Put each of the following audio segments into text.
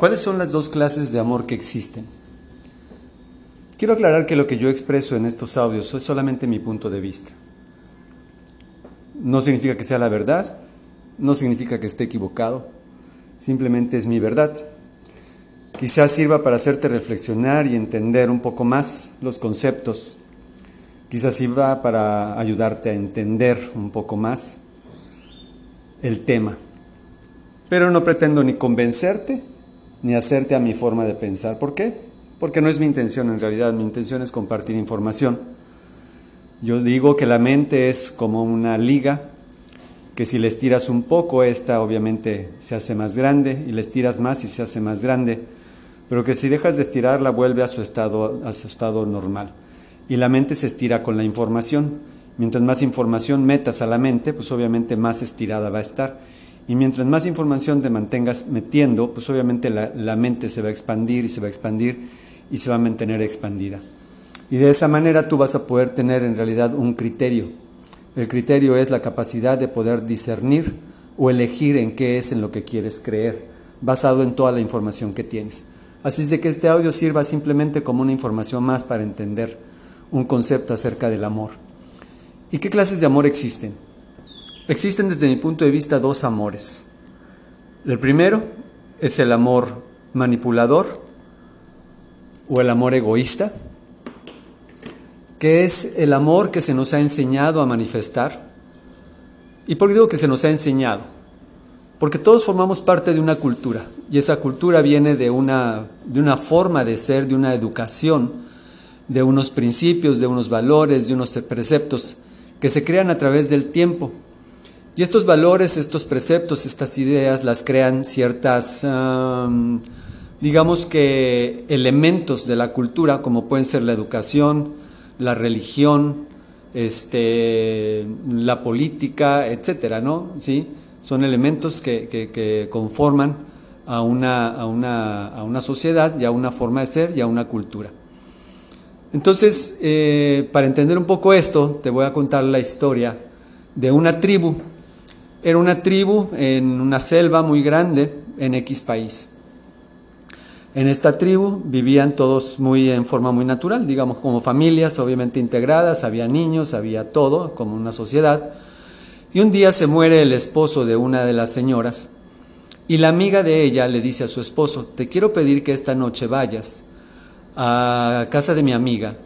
¿Cuáles son las dos clases de amor que existen? Quiero aclarar que lo que yo expreso en estos audios es solamente mi punto de vista. No significa que sea la verdad, no significa que esté equivocado, simplemente es mi verdad. Quizás sirva para hacerte reflexionar y entender un poco más los conceptos. Quizás sirva para ayudarte a entender un poco más el tema. Pero no pretendo ni convencerte ni hacerte a mi forma de pensar. ¿Por qué? Porque no es mi intención en realidad, mi intención es compartir información. Yo digo que la mente es como una liga, que si le estiras un poco, esta obviamente se hace más grande, y le estiras más y se hace más grande, pero que si dejas de estirarla vuelve a su estado, a su estado normal. Y la mente se estira con la información. Mientras más información metas a la mente, pues obviamente más estirada va a estar. Y mientras más información te mantengas metiendo, pues obviamente la, mente se va a expandir y se va a expandir y se va a mantener expandida. Y de esa manera tú vas a poder tener en realidad un criterio. El criterio es la capacidad de poder discernir o elegir en qué es en lo que quieres creer, basado en toda la información que tienes. Así es de que este audio sirva simplemente como una información más para entender un concepto acerca del amor. ¿Y qué clases de amor existen? Existen desde mi punto de vista dos amores. El primero es el amor manipulador o el amor egoísta, que es el amor que se nos ha enseñado a manifestar. ¿Y por qué digo que se nos ha enseñado? Porque todos formamos parte de una cultura y esa cultura viene de una, de una forma de ser, de una educación, de unos principios, de unos valores, de unos preceptos que se crean a través del tiempo. Y estos valores, estos preceptos, estas ideas las crean ciertas, digamos que elementos de la cultura, como pueden ser la educación, la religión, este, la política, etcétera, ¿no? ¿Sí? Son elementos que, que, que conforman a una, a, una, a una, sociedad y a una forma de ser y a una cultura. Entonces, eh, para entender un poco esto, te voy a contar la historia de una tribu. Era una tribu en una selva muy grande en X país. En esta tribu vivían todos muy en forma muy natural, digamos como familias obviamente integradas, había niños, había todo, como una sociedad. Y un día se muere el esposo de una de las señoras y la amiga de ella le dice a su esposo, te quiero pedir que esta noche vayas a casa de mi amiga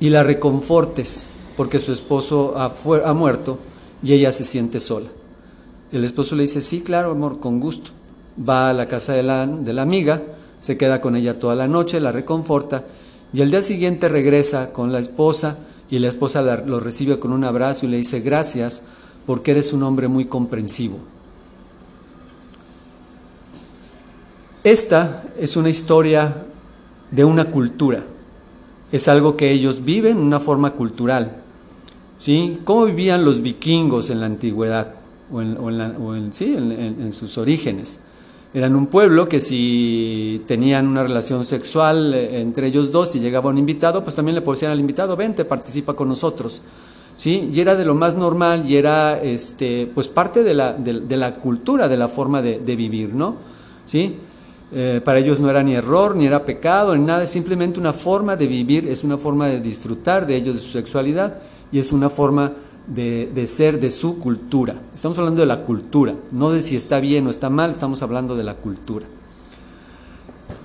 y la reconfortes porque su esposo ha, ha muerto y ella se siente sola. El esposo le dice, sí, claro, amor, con gusto va a la casa de la, de la amiga, se queda con ella toda la noche, la reconforta y al día siguiente regresa con la esposa y la esposa lo recibe con un abrazo y le dice gracias porque eres un hombre muy comprensivo. Esta es una historia de una cultura, es algo que ellos viven, una forma cultural. ¿Sí? ¿Cómo vivían los vikingos en la antigüedad o en, la, sí, en sus orígenes? Eran un pueblo que si tenían una relación sexual entre ellos dos y llegaba un invitado, pues también le decían al invitado, vente, participa con nosotros. ¿Sí? Y era de lo más normal y era este, pues parte de la, cultura, de la forma de, de vivir, ¿no? ¿Sí? Eh, para ellos no era ni error, ni era pecado, ni nada, es simplemente una forma de vivir, es una forma de disfrutar de ellos, de su sexualidad, y es una forma de, ser de su cultura. Estamos hablando de la cultura, no de si está bien o está mal, estamos hablando de la cultura.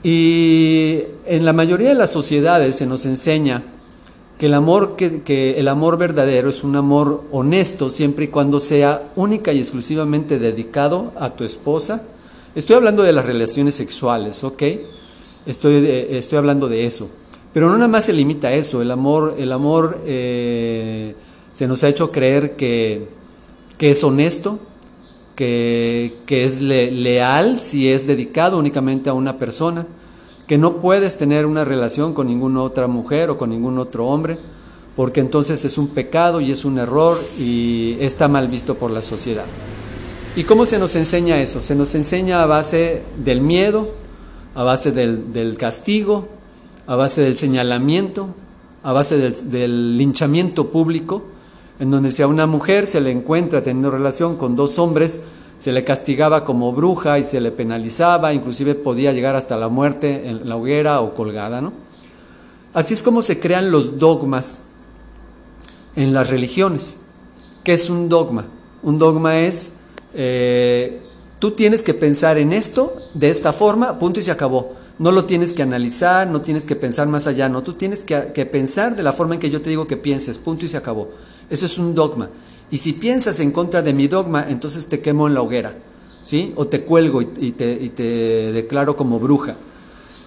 Y en la mayoría de las sociedades se nos enseña que el amor, que, el amor verdadero es un amor honesto siempre y cuando sea única y exclusivamente dedicado a tu esposa. Estoy hablando de las relaciones sexuales, ¿ok? Estoy, estoy hablando de eso. Pero no nada más se limita a eso, el amor, el amor eh, se nos ha hecho creer que, que es honesto, que, que es le, leal si es dedicado únicamente a una persona, que no puedes tener una relación con ninguna otra mujer o con ningún otro hombre, porque entonces es un pecado y es un error y está mal visto por la sociedad. ¿Y cómo se nos enseña eso? Se nos enseña a base del miedo, a base del castigo, a base del señalamiento, a base del, linchamiento público, en donde si a una mujer se le encuentra teniendo relación con dos hombres, se le castigaba como bruja y se le penalizaba, inclusive podía llegar hasta la muerte en la hoguera o colgada, ¿no? Así es como se crean los dogmas en las religiones. ¿Qué es un dogma? Un dogma es, eh, tú tienes que pensar en esto de esta forma, punto y se acabó. No lo tienes que analizar, no tienes que pensar más allá, no, tú tienes que, pensar de la forma en que yo te digo que pienses, punto y se acabó. Eso es un dogma. Y si piensas en contra de mi dogma, entonces te quemo en la hoguera, ¿sí? O te cuelgo y, te, declaro como bruja.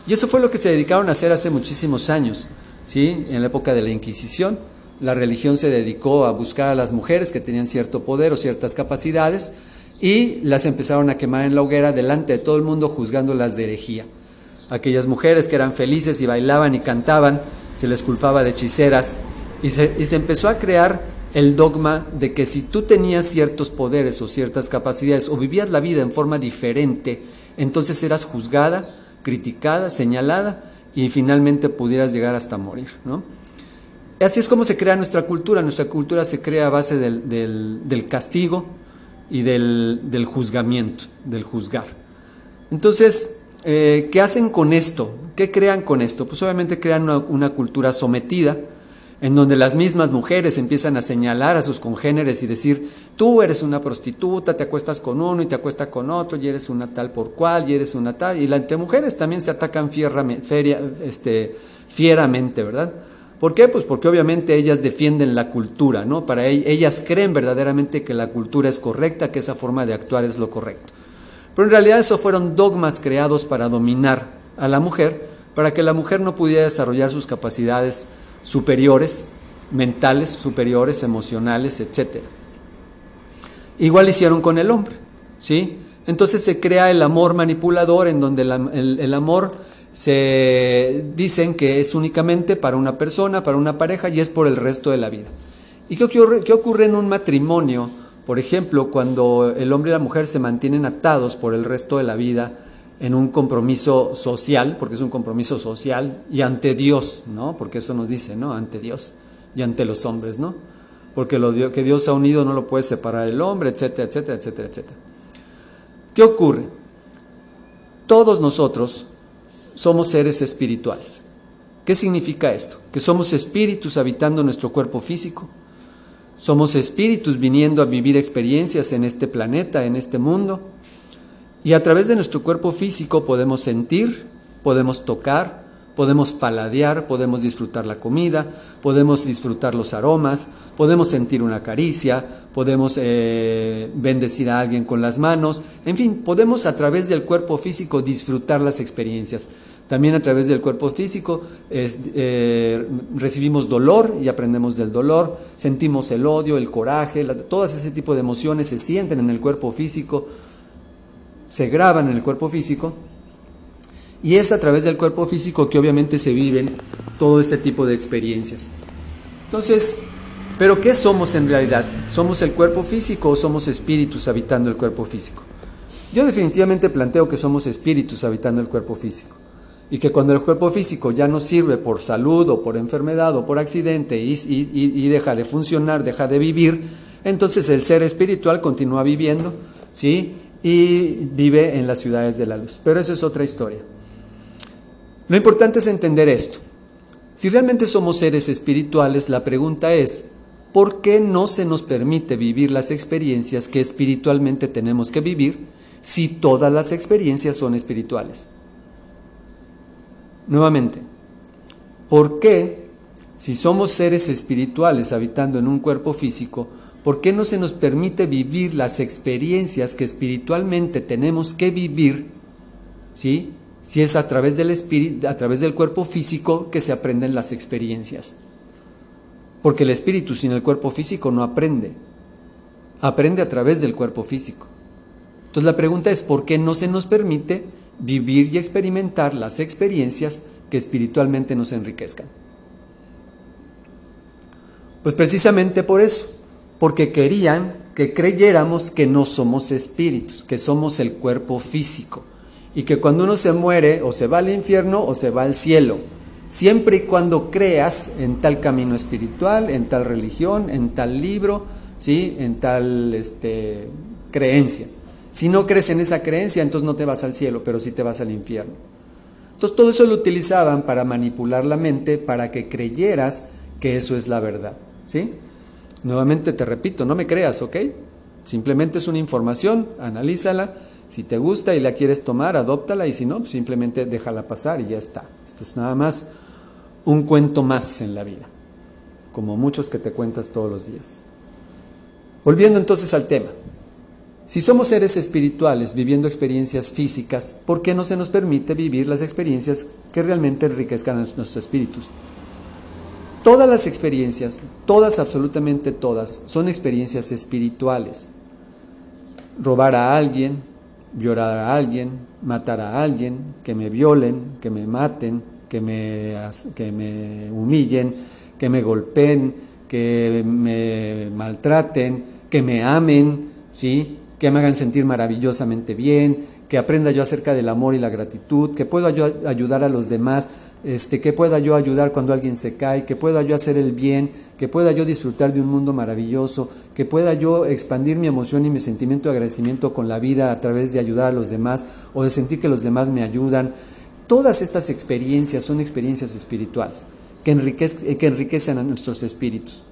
Y eso fue lo que se dedicaron a hacer hace muchísimos años, ¿sí? En la época de la Inquisición, la religión se dedicó a buscar a las mujeres que tenían cierto poder o ciertas capacidades y las empezaron a quemar en la hoguera delante de todo el mundo juzgándolas de herejía. Aquellas mujeres que eran felices y bailaban y cantaban, se les culpaba de hechiceras y se, y se empezó a crear el dogma de que si tú tenías ciertos poderes o ciertas capacidades o vivías la vida en forma diferente, entonces eras juzgada, criticada, señalada y finalmente pudieras llegar hasta morir. ¿no? Así es como se crea nuestra cultura. Nuestra cultura se crea a base del, castigo y del, juzgamiento, del juzgar. Entonces, eh, ¿qué hacen con esto? ¿Qué crean con esto? Pues obviamente crean una cultura sometida en donde las mismas mujeres empiezan a señalar a sus congéneres y decir, tú eres una prostituta, te acuestas con uno y te acuestas con otro, y eres una tal por cual, y eres una tal, y la, entre mujeres también se atacan este, fieramente, ¿verdad? ¿Por qué? Pues porque obviamente ellas defienden la cultura, ¿no? Para ellas creen verdaderamente que la cultura es correcta, que esa forma de actuar es lo correcto. Pero en realidad eso fueron dogmas creados para dominar a la mujer, para que la mujer no pudiera desarrollar sus capacidades superiores, mentales, superiores, emocionales, etc. Igual hicieron con el hombre, ¿sí? Entonces se crea el amor manipulador en donde el, amor se dicen que es únicamente para una persona, para una pareja y es por el resto de la vida. ¿Y qué ocurre, qué ocurre en un matrimonio? Por ejemplo, cuando el hombre y la mujer se mantienen atados por el resto de la vida, en un compromiso social, porque es un compromiso social, y ante Dios, ¿no? Porque eso nos dice, ¿no? Ante Dios y ante los hombres, ¿no? Porque lo que Dios ha unido no lo puede separar el hombre, etcétera, etcétera, etcétera, etcétera. ¿Qué ocurre? Todos nosotros somos seres espirituales. ¿Qué significa esto? Que somos espíritus habitando nuestro cuerpo físico. Somos espíritus viniendo a vivir experiencias en este planeta, en este mundo y a través de nuestro cuerpo físico podemos sentir, podemos tocar, podemos paladear, podemos disfrutar la comida, podemos disfrutar los aromas, podemos sentir una caricia, podemos eh, bendecir a alguien con las manos, en fin, podemos a través del cuerpo físico disfrutar las experiencias. También a través del cuerpo físico eh, recibimos dolor y aprendemos del dolor, sentimos el odio, el coraje, todas ese tipo de emociones se sienten en el cuerpo físico se graban en el cuerpo físico y es a través del cuerpo físico que obviamente se viven todo este tipo de experiencias. Entonces, ¿pero qué somos en realidad? ¿Somos el cuerpo físico o somos espíritus habitando el cuerpo físico? Yo definitivamente planteo que somos espíritus habitando el cuerpo físico y que cuando el cuerpo físico ya no sirve por salud o por enfermedad o por accidente y, deja de funcionar, deja de vivir, entonces el ser espiritual continúa viviendo, ¿sí? y vive en las ciudades de la luz. Pero esa es otra historia. Lo importante es entender esto. Si realmente somos seres espirituales, la pregunta es, ¿por qué no se nos permite vivir las experiencias que espiritualmente tenemos que vivir si todas las experiencias son espirituales? Nuevamente, ¿por qué si somos seres espirituales habitando en un cuerpo físico, ¿Por qué no se nos permite vivir las experiencias que espiritualmente tenemos que vivir? ¿Sí? Si es a través del espíritu, a través del cuerpo físico que se aprenden las experiencias. Porque el espíritu sin el cuerpo físico no aprende. Aprende a través del cuerpo físico. Entonces la pregunta es, ¿por qué no se nos permite vivir y experimentar las experiencias que espiritualmente nos enriquezcan? Pues precisamente por eso porque querían que creyéramos que no somos espíritus, que somos el cuerpo físico, y que cuando uno se muere o se va al infierno o se va al cielo, siempre y cuando creas en tal camino espiritual, en tal religión, en tal libro, ¿sí? en tal este, creencia. Si no crees en esa creencia, entonces no te vas al cielo, pero sí te vas al infierno. Entonces todo eso lo utilizaban para manipular la mente, para que creyeras que eso es la verdad. ¿Sí? Nuevamente te repito, no me creas, ¿ok? Simplemente es una información, analízala. Si te gusta y la quieres tomar, adóptala y si no, simplemente déjala pasar y ya está. Esto es nada más un cuento más en la vida, como muchos que te cuentas todos los días. Volviendo entonces al tema. Si somos seres espirituales viviendo experiencias físicas, ¿por qué no se nos permite vivir las experiencias que realmente enriquezcan a nuestros espíritus? Todas las experiencias, todas, absolutamente todas, son experiencias espirituales. Robar a alguien, violar a alguien, matar a alguien, que me violen, que me maten, que me, que me humillen, que me golpeen, que me maltraten, que me amen, ¿sí? Que me hagan sentir maravillosamente bien, que aprenda yo acerca del amor y la gratitud, que pueda yo ayudar a los demás, este, que pueda yo ayudar cuando alguien se cae, que pueda yo hacer el bien, que pueda yo disfrutar de un mundo maravilloso, que pueda yo expandir mi emoción y mi sentimiento de agradecimiento con la vida a través de ayudar a los demás o de sentir que los demás me ayudan. Todas estas experiencias son experiencias espirituales que, que enriquecen a nuestros espíritus.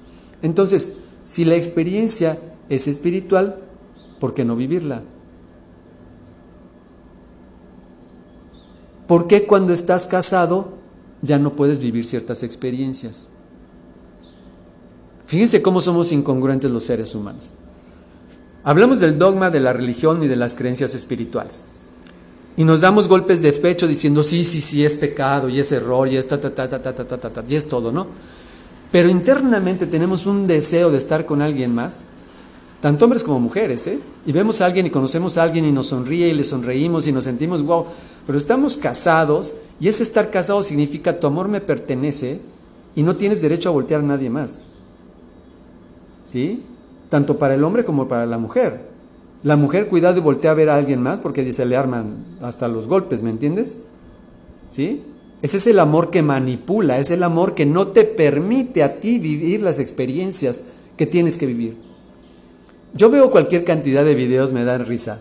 Entonces, si la experiencia es espiritual, ¿por qué no vivirla? ¿Por qué cuando estás casado ya no puedes vivir ciertas experiencias? Fíjense cómo somos incongruentes los seres humanos. Hablamos del dogma de la religión y de las creencias espirituales. Y nos damos golpes de pecho diciendo, sí, sí, sí, es pecado y es error y es ta, ta, ta, ta, ta, ta, ta, y es todo, ¿no? Pero internamente tenemos un deseo de estar con alguien más, tanto hombres como mujeres, ¿eh? Y vemos a alguien y conocemos a alguien y nos sonríe y le sonreímos y nos sentimos, wow, pero estamos casados y ese estar casado significa tu amor me pertenece y no tienes derecho a voltear a nadie más. ¿Sí? Tanto para el hombre como para la mujer. La mujer, cuidado y voltea a ver a alguien más porque se le arman hasta los golpes, ¿me entiendes? ¿Sí? Ese es el amor que manipula, es el amor que no te permite a ti vivir las experiencias que tienes que vivir. Yo veo cualquier cantidad de videos, me dan risa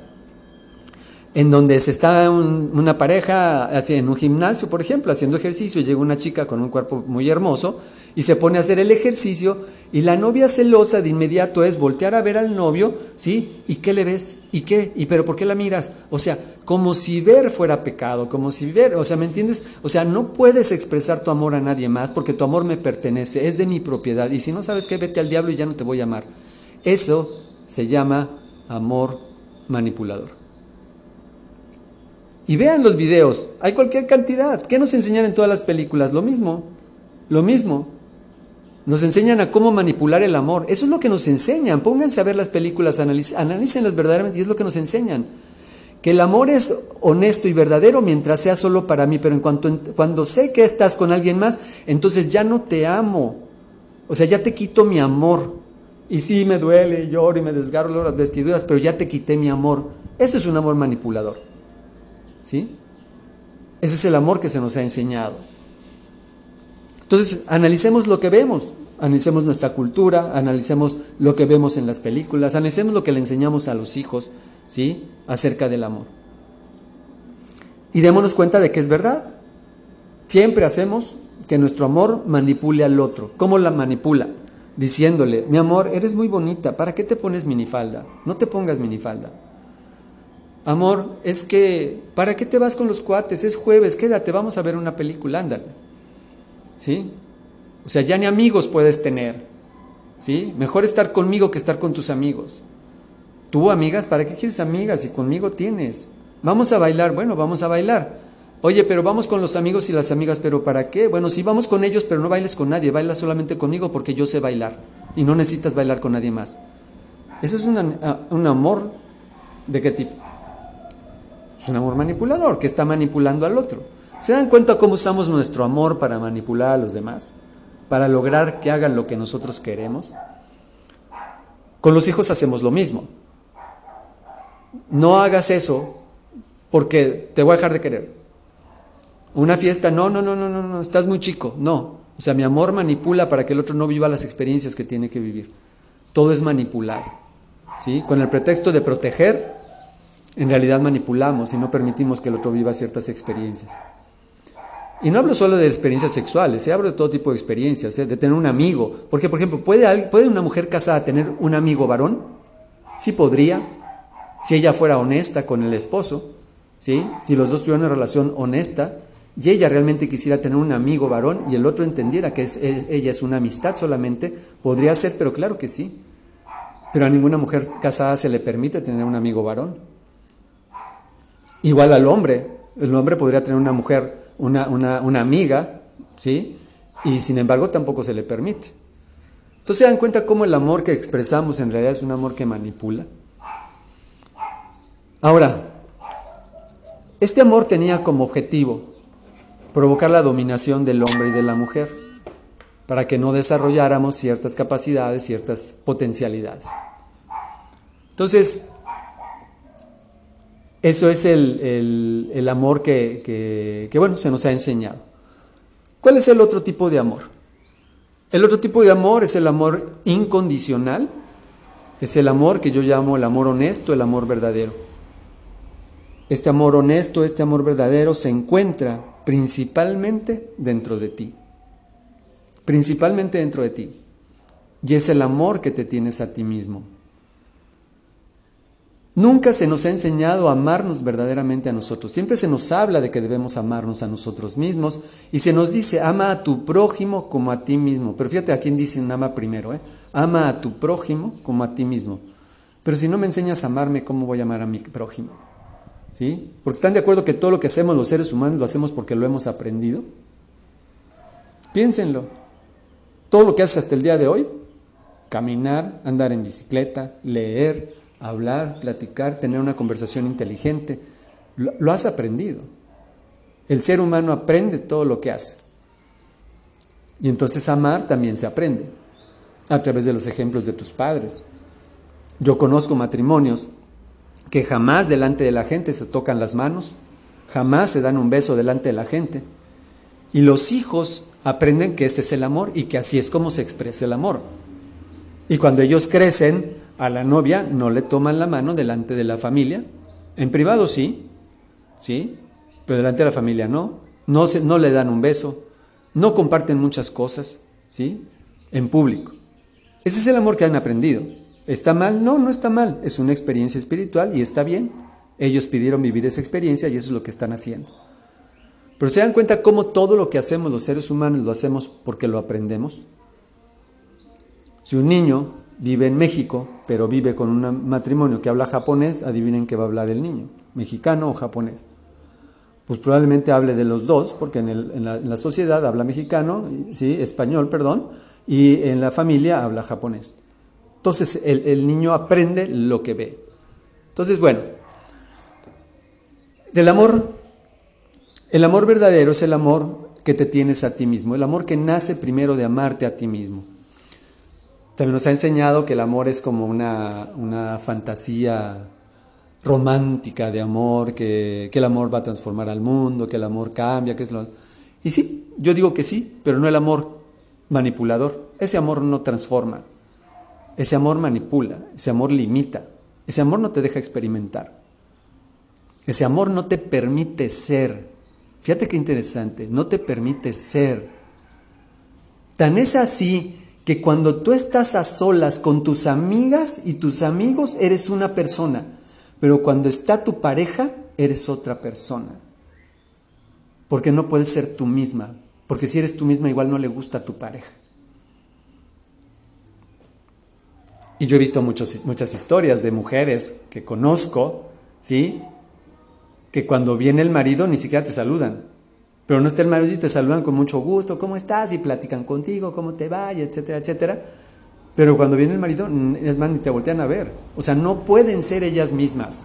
en donde se está una pareja así, en un gimnasio, por ejemplo, haciendo ejercicio, llega una chica con un cuerpo muy hermoso y se pone a hacer el ejercicio y la novia celosa de inmediato es voltear a ver al novio, ¿sí? ¿Y qué le ves? ¿Y qué? ¿Y pero por qué la miras? O sea, como si ver fuera pecado, como si ver, o sea, ¿me entiendes? O sea, no puedes expresar tu amor a nadie más porque tu amor me pertenece, es de mi propiedad y si no sabes qué, vete al diablo y ya no te voy a amar. Eso se llama amor manipulador. Y vean los videos, hay cualquier cantidad. ¿Qué nos enseñan en todas las películas? Lo mismo, lo mismo. Nos enseñan a cómo manipular el amor. Eso es lo que nos enseñan. Pónganse a ver las películas, analícenlas verdaderamente y es lo que nos enseñan. Que el amor es honesto y verdadero mientras sea solo para mí, pero en cuanto cuando sé que estás con alguien más, entonces ya no te amo. O sea, ya te quito mi amor. Y sí, me duele, lloro y me desgarro las vestiduras, pero ya te quité mi amor. Eso es un amor manipulador. ¿Sí? Ese es el amor que se nos ha enseñado. Entonces, analicemos lo que vemos, analicemos nuestra cultura, analicemos lo que vemos en las películas, analicemos lo que le enseñamos a los hijos, ¿sí? Acerca del amor. Y démonos cuenta de que es verdad. Siempre hacemos que nuestro amor manipule al otro. ¿Cómo la manipula? Diciéndole, mi amor, eres muy bonita, ¿para qué te pones minifalda? No te pongas minifalda. Amor, es que, ¿para qué te vas con los cuates? Es jueves, quédate, vamos a ver una película, ándale. ¿Sí? O sea, ya ni amigos puedes tener. ¿Sí? Mejor estar conmigo que estar con tus amigos. Tú, amigas, ¿para qué quieres amigas si conmigo tienes? Vamos a bailar, bueno, vamos a bailar. Oye, pero vamos con los amigos y las amigas, pero ¿para qué? Bueno, sí, vamos con ellos, pero no bailes con nadie, baila solamente conmigo porque yo sé bailar y no necesitas bailar con nadie más. Ese es un amor de qué tipo? Es un amor manipulador que está manipulando al otro. ¿Se dan cuenta cómo usamos nuestro amor para manipular a los demás? Para lograr que hagan lo que nosotros queremos. Con los hijos hacemos lo mismo. No hagas eso porque te voy a dejar de querer. Una fiesta, no, no, no, no, no, no, estás muy chico. No. O sea, mi amor manipula para que el otro no viva las experiencias que tiene que vivir. Todo es manipular. ¿Sí? Con el pretexto de proteger En realidad manipulamos y no permitimos que el otro viva ciertas experiencias. Y no hablo solo de experiencias sexuales, se hablo de todo tipo de experiencias, ¿eh? de tener un amigo. Porque, por ejemplo, ¿puede, ¿puede una mujer casada tener un amigo varón? Sí podría, si ella fuera honesta con el esposo, ¿sí? si los dos tuvieran una relación honesta y ella realmente quisiera tener un amigo varón y el otro entendiera que e, ella es una amistad solamente, podría ser, pero claro que sí. Pero a ninguna mujer casada se le permite tener un amigo varón. Igual al hombre, el hombre podría tener una mujer, una, una, amiga, ¿sí? Y sin embargo tampoco se le permite. Entonces se dan cuenta cómo el amor que expresamos en realidad es un amor que manipula. Ahora, este amor tenía como objetivo provocar la dominación del hombre y de la mujer, para que no desarrolláramos ciertas capacidades, ciertas potencialidades. Entonces, eso es el, amor que, bueno, se nos ha enseñado. ¿Cuál es el otro tipo de amor? El otro tipo de amor es el amor incondicional, es el amor que yo llamo el amor honesto, el amor verdadero. Este amor honesto, este amor verdadero se encuentra principalmente dentro de ti. Principalmente dentro de ti. Y es el amor que te tienes a ti mismo. Nunca se nos ha enseñado a amarnos verdaderamente a nosotros. Siempre se nos habla de que debemos amarnos a nosotros mismos y se nos dice, ama a tu prójimo como a ti mismo. Pero fíjate a quién dicen ama primero, ¿eh? ama a tu prójimo como a ti mismo. Pero si no me enseñas a amarme, ¿cómo voy a amar a mi prójimo? ¿Sí? Porque están de acuerdo que todo lo que hacemos los seres humanos lo hacemos porque lo hemos aprendido. Piénsenlo. Todo lo que haces hasta el día de hoy, caminar, andar en bicicleta, leer, hablar, platicar, tener una conversación inteligente. Lo, has aprendido. El ser humano aprende todo lo que hace. Y entonces amar también se aprende a través de los ejemplos de tus padres. Yo conozco matrimonios que jamás delante de la gente se tocan las manos, jamás se dan un beso delante de la gente. Y los hijos aprenden que ese es el amor y que así es como se expresa el amor. Y cuando ellos crecen, a la novia no le toman la mano delante de la familia. En privado sí, sí, pero delante de la familia no. No, se, no le dan un beso, no comparten muchas cosas, ¿sí? En público. Ese es el amor que han aprendido. ¿Está mal? No, no está mal. Es una experiencia espiritual y está bien. Ellos pidieron vivir esa experiencia y eso es lo que están haciendo. Pero se dan cuenta cómo todo lo que hacemos los seres humanos lo hacemos porque lo aprendemos. Si un niño vive en México, pero vive con un matrimonio que habla japonés, adivinen qué va a hablar el niño, mexicano o japonés. Pues probablemente hable de los dos, porque en, la, sociedad habla mexicano, ¿sí? español, perdón, y en la familia habla japonés. Entonces el, el niño aprende lo que ve. Entonces, bueno, del amor, el amor verdadero es el amor que te tienes a ti mismo, el amor que nace primero de amarte a ti mismo. También nos ha enseñado que el amor es como una, fantasía romántica de amor, que, el amor va a transformar al mundo, que el amor cambia, que es lo... Y sí, yo digo que sí, pero no el amor manipulador. Ese amor no transforma, ese amor manipula, ese amor limita, ese amor no te deja experimentar, ese amor no te permite ser. Fíjate qué interesante, no te permite ser. Tan es así que cuando tú estás a solas con tus amigas y tus amigos eres una persona, pero cuando está tu pareja eres otra persona. Porque no puedes ser tú misma, porque si eres tú misma igual no le gusta a tu pareja. Y yo he visto muchos, muchas historias de mujeres que conozco, ¿sí? Que cuando viene el marido ni siquiera te saludan. Pero no está el marido y te saludan con mucho gusto, ¿cómo estás? Y platican contigo, ¿cómo te va? etcétera, etcétera. Pero cuando viene el marido, es más, ni te voltean a ver. O sea, no pueden ser ellas mismas.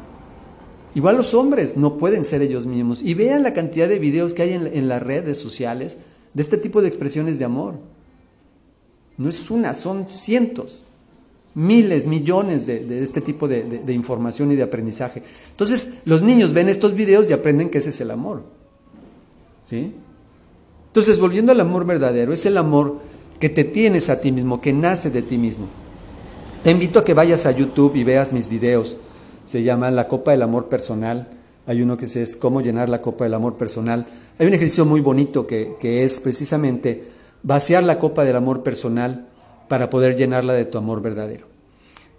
Igual los hombres no pueden ser ellos mismos. Y vean la cantidad de videos que hay en, las redes sociales de este tipo de expresiones de amor. No es una, son cientos, miles, millones de, este tipo de, de información y de aprendizaje. Entonces, los niños ven estos videos y aprenden que ese es el amor. ¿Sí? Entonces, volviendo al amor verdadero, es el amor que te tienes a ti mismo, que nace de ti mismo. Te invito a que vayas a YouTube y veas mis videos se llama La Copa del Amor Personal. Hay uno que es Cómo llenar la Copa del Amor Personal. Hay un ejercicio muy bonito que, que es precisamente vaciar la copa del amor personal para poder llenarla de tu amor verdadero.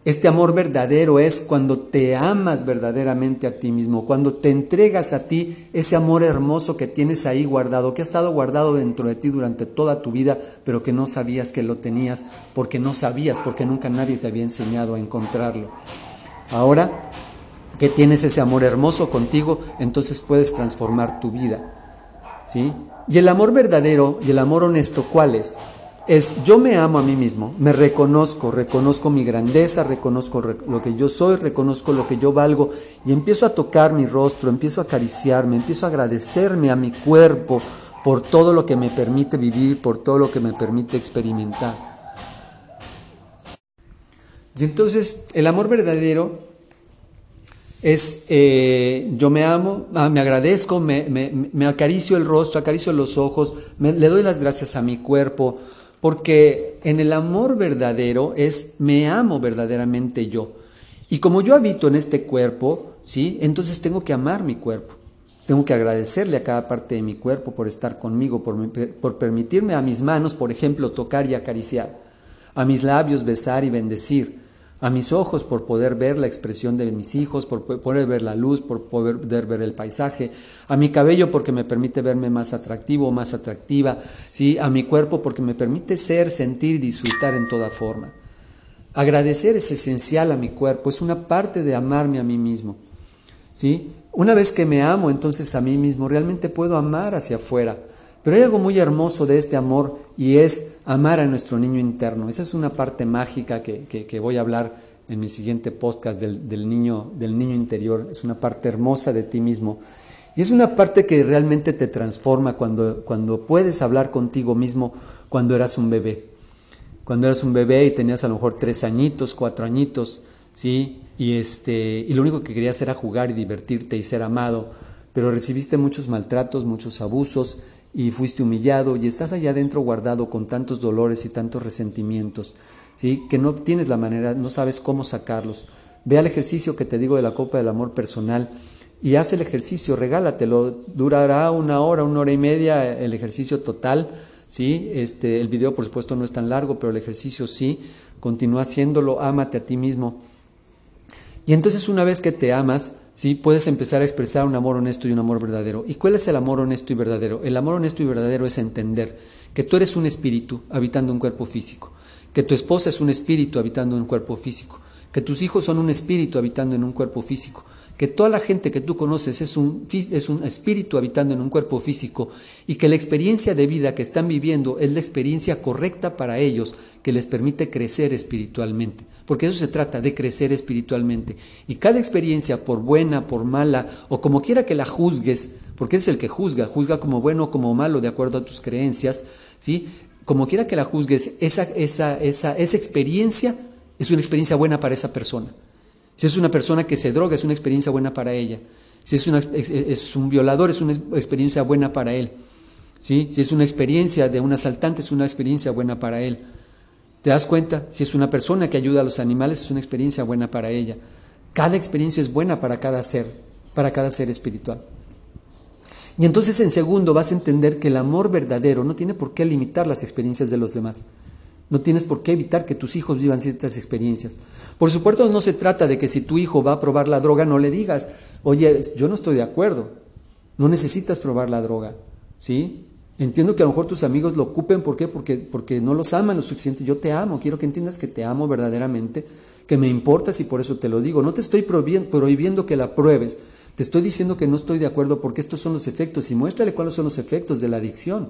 Este amor verdadero es cuando te amas verdaderamente a ti mismo, cuando te entregas a ti ese amor hermoso que tienes ahí guardado, que ha estado guardado dentro de ti durante toda tu vida, pero que no sabías que lo tenías, porque no sabías, porque nunca nadie te había enseñado a encontrarlo. Ahora que tienes ese amor hermoso contigo, entonces puedes transformar tu vida. ¿Sí? Y el amor verdadero y el amor honesto, ¿cuál es? Es yo me amo a mí mismo, me reconozco, reconozco mi grandeza, reconozco lo que yo soy, reconozco lo que yo valgo y empiezo a tocar mi rostro, empiezo a acariciarme, empiezo a agradecerme a mi cuerpo por todo lo que me permite vivir, por todo lo que me permite experimentar. Y entonces el amor verdadero es eh, yo me amo, ah, me agradezco, me, acaricio el rostro, acaricio los ojos, le doy las gracias a mi cuerpo, porque en el amor verdadero es me amo verdaderamente yo. Y como yo habito en este cuerpo, ¿sí? Entonces tengo que amar mi cuerpo. Tengo que agradecerle a cada parte de mi cuerpo por estar conmigo, por, por permitirme a mis manos, por ejemplo, tocar y acariciar, a mis labios besar y bendecir, a mis ojos por poder ver la expresión de mis hijos, por poder ver la luz, por poder ver el paisaje, a mi cabello porque me permite verme más atractivo o más atractiva, ¿sí? a mi cuerpo porque me permite ser, sentir, disfrutar en toda forma. Agradecer es esencial a mi cuerpo, es una parte de amarme a mí mismo. ¿sí? Una vez que me amo entonces a mí mismo, realmente puedo amar hacia afuera. Pero hay algo muy hermoso de este amor y es amar a nuestro niño interno. Esa es una parte mágica que, voy a hablar en mi siguiente podcast del, niño, del niño interior. Es una parte hermosa de ti mismo. Y es una parte que realmente te transforma cuando, cuando puedes hablar contigo mismo cuando eras un bebé. Cuando eras un bebé y tenías a lo mejor tres añitos, cuatro añitos, ¿sí? Y, este, y lo único que querías era jugar y divertirte y ser amado pero recibiste muchos maltratos, muchos abusos y fuiste humillado y estás allá adentro guardado con tantos dolores y tantos resentimientos, ¿sí? que no tienes la manera, no sabes cómo sacarlos. Ve al ejercicio que te digo de la copa del amor personal y haz el ejercicio, regálatelo, durará una hora, una hora y media el ejercicio total, ¿sí? Este, el video por supuesto no es tan largo, pero el ejercicio sí, continúa haciéndolo, ámate a ti mismo. Y entonces una vez que te amas, ¿sí? puedes empezar a expresar un amor honesto y un amor verdadero. ¿Y cuál es el amor honesto y verdadero? El amor honesto y verdadero es entender que tú eres un espíritu habitando un cuerpo físico, que tu esposa es un espíritu habitando un cuerpo físico, que tus hijos son un espíritu habitando en un cuerpo físico, que toda la gente que tú conoces es un, es un espíritu habitando en un cuerpo físico y que la experiencia de vida que están viviendo es la experiencia correcta para ellos que les permite crecer espiritualmente. Porque eso se trata, de crecer espiritualmente. Y cada experiencia, por buena, por mala, o como quiera que la juzgues, porque es el que juzga, juzga como bueno o como malo de acuerdo a tus creencias, ¿sí? Como quiera que la juzgues, esa, esa, esa, esa experiencia es una experiencia buena para esa persona. Si es una persona que se droga, es una experiencia buena para ella. Si es, es un violador, es una experiencia buena para él. Si es una experiencia de un asaltante, es una experiencia buena para él. ¿Te das cuenta? Si es una persona que ayuda a los animales, es una experiencia buena para ella. Cada experiencia es buena para cada ser, para cada ser espiritual. Y entonces en segundo vas a entender que el amor verdadero no tiene por qué limitar las experiencias de los demás. No tienes por qué evitar que tus hijos vivan ciertas experiencias. Por supuesto, no se trata de que si tu hijo va a probar la droga, no le digas, oye, yo no estoy de acuerdo. No necesitas probar la droga. ¿Sí? Entiendo que a lo mejor tus amigos lo ocupen, ¿por qué? Porque, porque no los aman lo suficiente. Yo te amo, quiero que entiendas que te amo verdaderamente, que me importas y por eso te lo digo. No te estoy prohibiendo que la pruebes, te estoy diciendo que no estoy de acuerdo porque estos son los efectos y muéstrale cuáles son los efectos de la adicción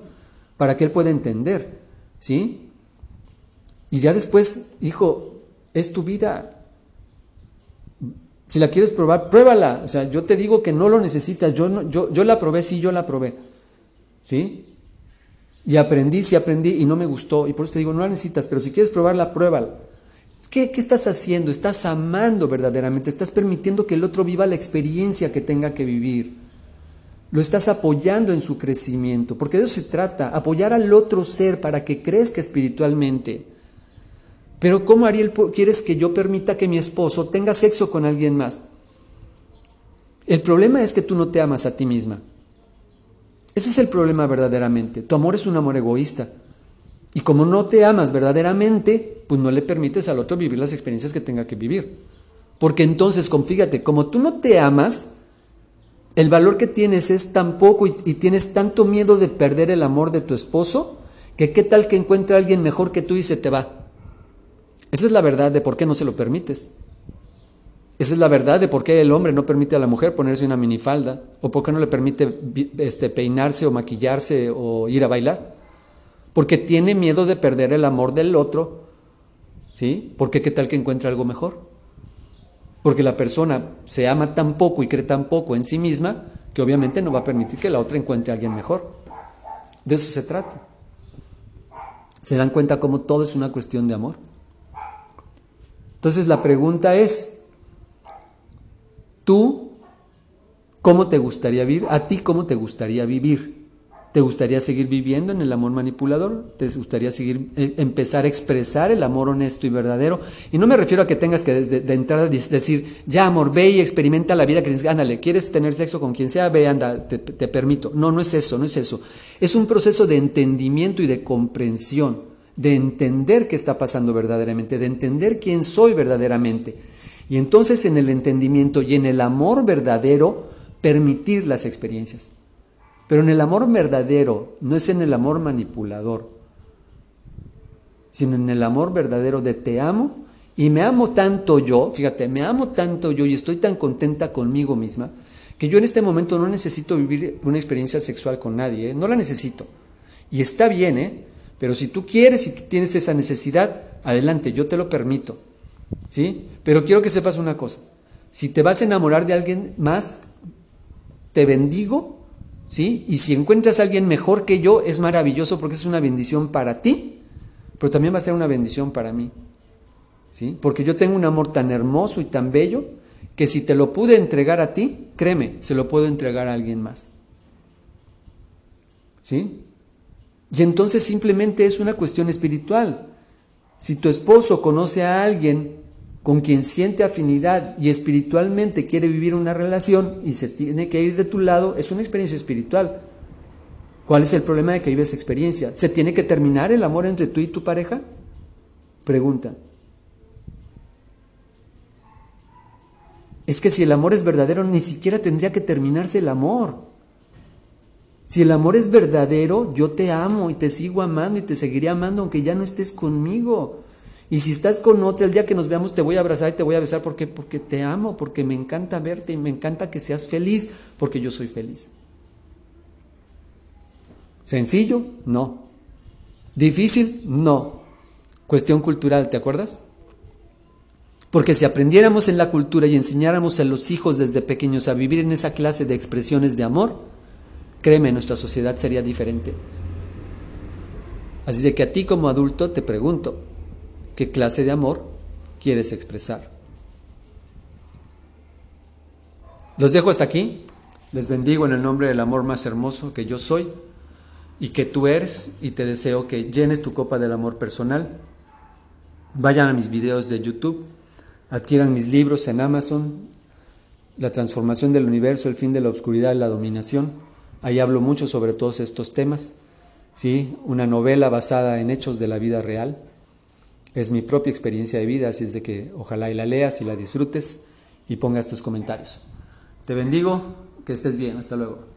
para que él pueda entender. ¿Sí? Y ya después, hijo, es tu vida. Si la quieres probar, pruébala. O sea, yo te digo que no lo necesitas. Yo, yo, yo la probé, sí, yo la probé. ¿Sí? Y aprendí, sí aprendí y no me gustó. Y por eso te digo, no la necesitas, pero si quieres probarla, pruébala. ¿Qué, ¿Qué estás haciendo? Estás amando verdaderamente, estás permitiendo que el otro viva la experiencia que tenga que vivir. Lo estás apoyando en su crecimiento, porque de eso se trata, apoyar al otro ser para que crezca espiritualmente. Pero ¿cómo Ariel quieres que yo permita que mi esposo tenga sexo con alguien más? El problema es que tú no te amas a ti misma. Ese es el problema verdaderamente. Tu amor es un amor egoísta. Y como no te amas verdaderamente, pues no le permites al otro vivir las experiencias que tenga que vivir. Porque entonces, confígate, como tú no te amas, el valor que tienes es tan poco y, tienes tanto miedo de perder el amor de tu esposo, que qué tal que encuentre a alguien mejor que tú y se te va. Esa es la verdad de por qué no se lo permites. Esa es la verdad de por qué el hombre no permite a la mujer ponerse una minifalda o por qué no le permite este, peinarse o maquillarse o ir a bailar. Porque tiene miedo de perder el amor del otro. ¿Sí? Porque qué tal que encuentre algo mejor. Porque la persona se ama tan poco y cree tan poco en sí misma que obviamente no va a permitir que la otra encuentre a alguien mejor. De eso se trata. ¿Se dan cuenta cómo todo es una cuestión de amor? Entonces la pregunta es, ¿Tú cómo te gustaría vivir? ¿A ti cómo te gustaría vivir? ¿Te gustaría seguir viviendo en el amor manipulador? ¿Te gustaría seguir eh, empezar a expresar el amor honesto y verdadero? Y no me refiero a que tengas que desde de entrada decir, ya amor, ve y experimenta la vida que tienes, ándale, quieres tener sexo con quien sea, ve, anda, te, te permito. No, no es eso, no es eso. Es un proceso de entendimiento y de comprensión, de entender qué está pasando verdaderamente, de entender quién soy verdaderamente. Y entonces en el entendimiento y en el amor verdadero, permitir las experiencias. Pero en el amor verdadero, no es en el amor manipulador, sino en el amor verdadero de te amo y me amo tanto yo, fíjate, me amo tanto yo y estoy tan contenta conmigo misma, que yo en este momento no necesito vivir una experiencia sexual con nadie, ¿eh? no la necesito. Y está bien, ¿eh? Pero si tú quieres y tú tienes esa necesidad, adelante, yo te lo permito. ¿Sí? Pero quiero que sepas una cosa. Si te vas a enamorar de alguien más, te bendigo, ¿sí? Y si encuentras a alguien mejor que yo, es maravilloso porque es una bendición para ti, pero también va a ser una bendición para mí. ¿Sí? Porque yo tengo un amor tan hermoso y tan bello que si te lo pude entregar a ti, créeme, se lo puedo entregar a alguien más. ¿Sí? Y entonces simplemente es una cuestión espiritual. Si tu esposo conoce a alguien con quien siente afinidad y espiritualmente quiere vivir una relación y se tiene que ir de tu lado, es una experiencia espiritual. ¿Cuál es el problema de que vives experiencia? ¿Se tiene que terminar el amor entre tú y tu pareja? Pregunta. Es que si el amor es verdadero, ni siquiera tendría que terminarse el amor. Si el amor es verdadero, yo te amo y te sigo amando y te seguiré amando aunque ya no estés conmigo. Y si estás con otra, el día que nos veamos te voy a abrazar y te voy a besar porque porque te amo, porque me encanta verte y me encanta que seas feliz, porque yo soy feliz. ¿Sencillo? No. ¿Difícil? No. Cuestión cultural, ¿te acuerdas? Porque si aprendiéramos en la cultura y enseñáramos a los hijos desde pequeños a vivir en esa clase de expresiones de amor, créeme, nuestra sociedad sería diferente. Así de que a ti como adulto te pregunto, ¿qué clase de amor quieres expresar? Los dejo hasta aquí. Les bendigo en el nombre del amor más hermoso que yo soy y que tú eres y te deseo que llenes tu copa del amor personal. Vayan a mis videos de YouTube, adquieran mis libros en Amazon, La transformación del universo, el fin de la oscuridad y la dominación Ahí hablo mucho sobre todos estos temas. ¿sí? Una novela basada en hechos de la vida real. Es mi propia experiencia de vida, así es de que ojalá y la leas y la disfrutes y pongas tus comentarios. Te bendigo, que estés bien, hasta luego.